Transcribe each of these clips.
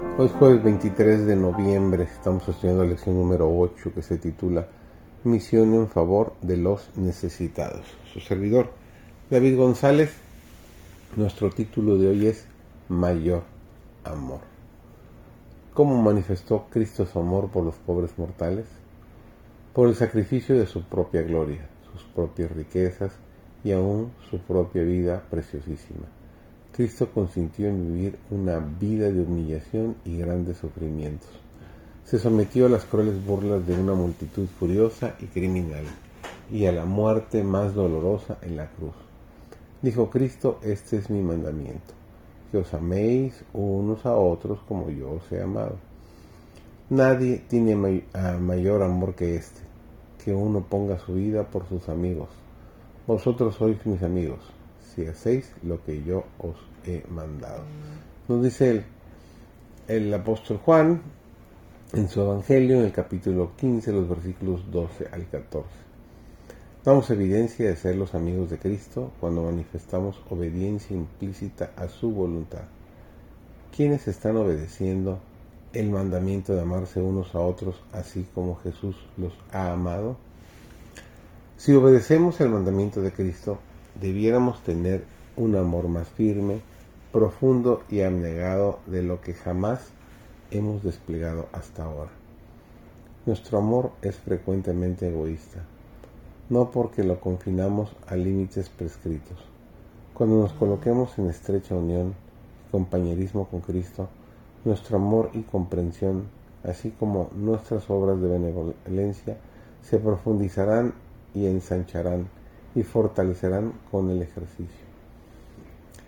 Hoy es jueves 23 de noviembre, estamos estudiando la lección número 8 que se titula Misión en favor de los necesitados. Su servidor, David González, nuestro título de hoy es Mayor Amor. ¿Cómo manifestó Cristo su amor por los pobres mortales? Por el sacrificio de su propia gloria, sus propias riquezas y aún su propia vida preciosísima Cristo consintió en vivir una vida de humillación y grandes sufrimientos. Se sometió a las crueles burlas de una multitud furiosa y criminal, y a la muerte más dolorosa en la cruz. Dijo Cristo, este es mi mandamiento, que os améis unos a otros como yo os he amado. Nadie tiene mayor amor que este, que uno ponga su vida por sus amigos. Vosotros sois mis amigos si hacéis lo que yo os he mandado. Nos dice el, el apóstol Juan en su Evangelio, en el capítulo 15, los versículos 12 al 14. Damos evidencia de ser los amigos de Cristo cuando manifestamos obediencia implícita a su voluntad. ¿Quiénes están obedeciendo el mandamiento de amarse unos a otros así como Jesús los ha amado? Si obedecemos el mandamiento de Cristo, debiéramos tener un amor más firme, profundo y abnegado de lo que jamás hemos desplegado hasta ahora. Nuestro amor es frecuentemente egoísta, no porque lo confinamos a límites prescritos. Cuando nos coloquemos en estrecha unión y compañerismo con Cristo, nuestro amor y comprensión, así como nuestras obras de benevolencia, se profundizarán y ensancharán y fortalecerán con el ejercicio.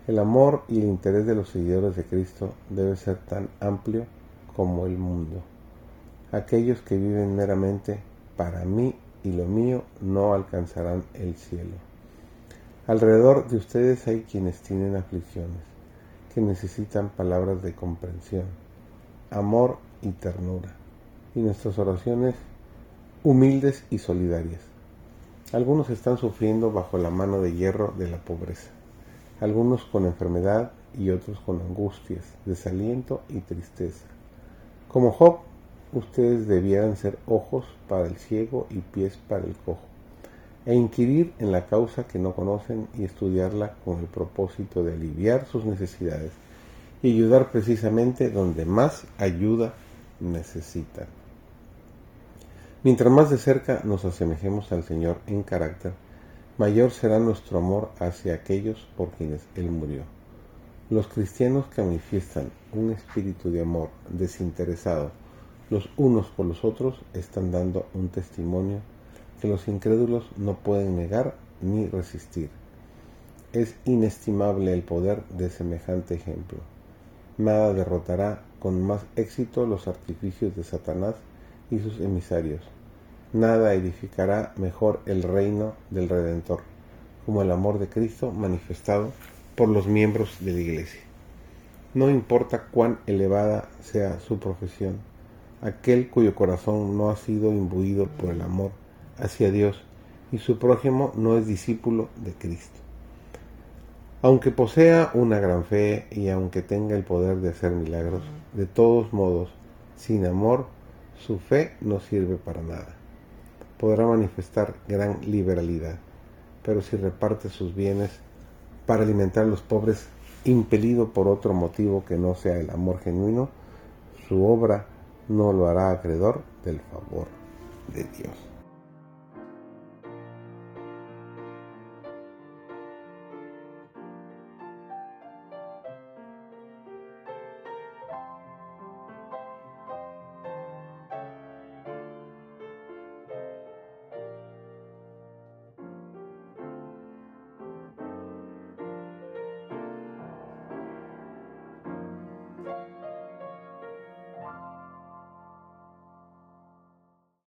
El amor y el interés de los seguidores de Cristo debe ser tan amplio como el mundo. Aquellos que viven meramente para mí y lo mío no alcanzarán el cielo. Alrededor de ustedes hay quienes tienen aflicciones, que necesitan palabras de comprensión, amor y ternura, y nuestras oraciones humildes y solidarias. Algunos están sufriendo bajo la mano de hierro de la pobreza, algunos con enfermedad y otros con angustias, desaliento y tristeza. Como Job, ustedes debieran ser ojos para el ciego y pies para el cojo, e inquirir en la causa que no conocen y estudiarla con el propósito de aliviar sus necesidades y ayudar precisamente donde más ayuda necesitan. Mientras más de cerca nos asemejemos al Señor en carácter, mayor será nuestro amor hacia aquellos por quienes Él murió. Los cristianos que manifiestan un espíritu de amor desinteresado los unos por los otros están dando un testimonio que los incrédulos no pueden negar ni resistir. Es inestimable el poder de semejante ejemplo. Nada derrotará con más éxito los artificios de Satanás y sus emisarios. Nada edificará mejor el reino del Redentor, como el amor de Cristo manifestado por los miembros de la Iglesia. No importa cuán elevada sea su profesión, aquel cuyo corazón no ha sido imbuido por el amor hacia Dios y su prójimo no es discípulo de Cristo. Aunque posea una gran fe y aunque tenga el poder de hacer milagros, de todos modos, sin amor, su fe no sirve para nada. Podrá manifestar gran liberalidad, pero si reparte sus bienes para alimentar a los pobres, impelido por otro motivo que no sea el amor genuino, su obra no lo hará acreedor del favor de Dios.